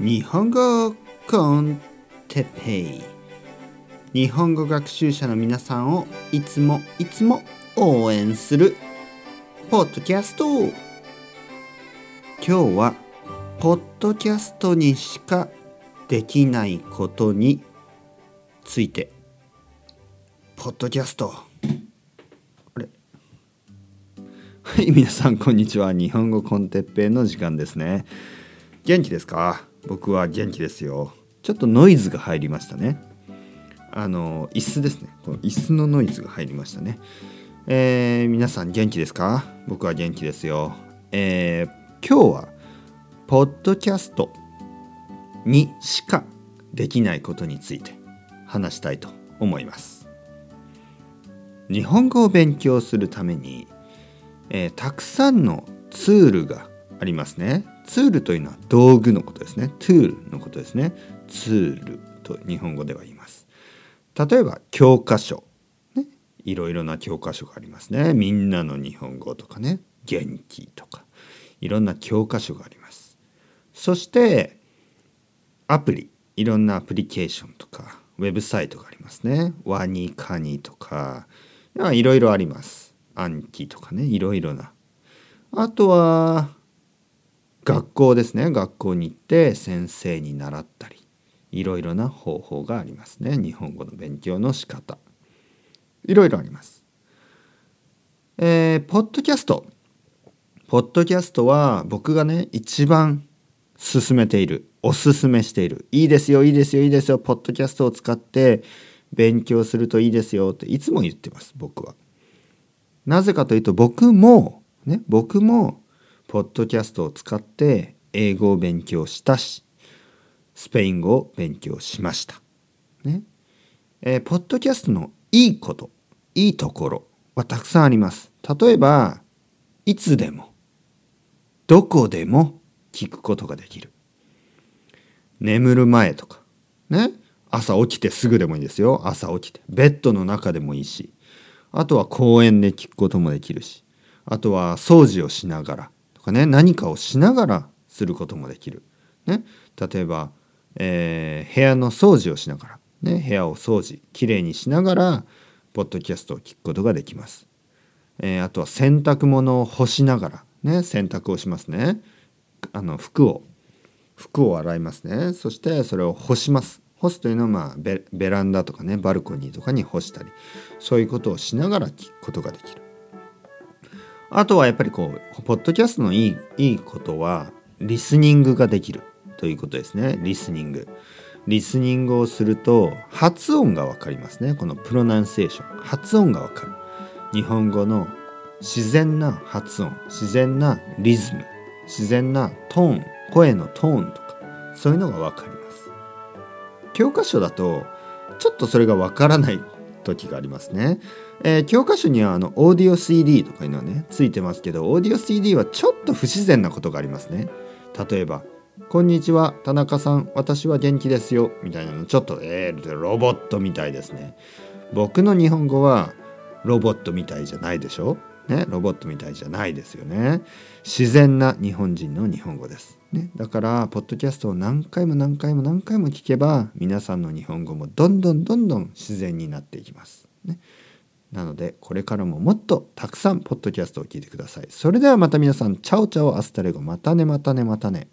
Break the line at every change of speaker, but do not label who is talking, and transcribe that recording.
日本語コンテペイ。日本語学習者の皆さんをいつもいつも応援するポッドキャスト。今日はポッドキャストにしかできないことについて。ポッドキャスト。あれ？はい皆さんこんにちは。日本語コンテッペイの時間ですね。元気ですか？僕は元気ですよ。ちょっとノイズが入りましたね。あの椅子ですね。この椅子のノイズが入りましたね。えー、皆さん元気ですか？僕は元気ですよ。えー、今日はポッドキャストにしかできないことについて話したいと思います。日本語を勉強するために、えー、たくさんのツールがありますね。ツールというのは道具のことですね。トゥールのことですね。ツールと日本語では言います。例えば教科書。ね。いろいろな教科書がありますね。みんなの日本語とかね。元気とか。いろんな教科書があります。そしてアプリ。いろんなアプリケーションとか。ウェブサイトがありますね。ワニカニとか。いろいろあります。暗記とかね。いろいろな。あとは学校ですね。学校に行って先生に習ったりいろいろな方法がありますね。日本語の勉強の仕方。いろいろあります。えー、ポッドキャスト。ポッドキャストは僕がね一番進めているおすすめしているいいですよいいですよいいですよポッドキャストを使って勉強するといいですよっていつも言ってます僕は。なぜかというと僕もね僕もポッドキャストを使って英語を勉強したしスペイン語を勉強しました。ね。えー、ポッドキャストのいいこといいところはたくさんあります。例えばいつでもどこでも聞くことができる。眠る前とかね。朝起きてすぐでもいいですよ。朝起きて。ベッドの中でもいいし。あとは公園で聞くこともできるし。あとは掃除をしながら。かね何かをしながらすることもできる。ね、例えば、えー、部屋の掃除をしながら、ね、部屋を掃除きれいにしながらポッドキャストを聞くことができます。えー、あとは洗濯物を干しながら、ね、洗濯をしますね。あの服を服を洗いますね。そしてそれを干します。干すというのは、まあ、ベランダとかねバルコニーとかに干したりそういうことをしながら聞くことができる。あとはやっぱりこうポッドキャストのいいいいことはリスニングができるということですね。リスニング。リスニングをすると発音がわかりますね。このプロナンセーション。発音がわかる。日本語の自然な発音。自然なリズム。自然なトーン。声のトーンとか。そういうのがわかります。教科書だとちょっとそれがわからない時がありますね。えー、教科書にはあのオーディオ CD とかいうのはねついてますけどオーディオ CD はちょっと不自然なことがありますね。例えば「こんにちは田中さん私は元気ですよ」みたいなのちょっとえー、ロボットみたいですね。僕の日本語はロボットみたいじゃないでしょ？ね、ロボットみたいじゃないですよね。自然な日本人の日本語です。ね、だから、ポッドキャストを何回も何回も何回も聞けば、皆さんの日本語もどんどんどんどん自然になっていきます。ね、なのでこれからももっとたくさんポッドキャストを聞いてください。それではまた皆さん chao chao hasta luego またねまたねまたね。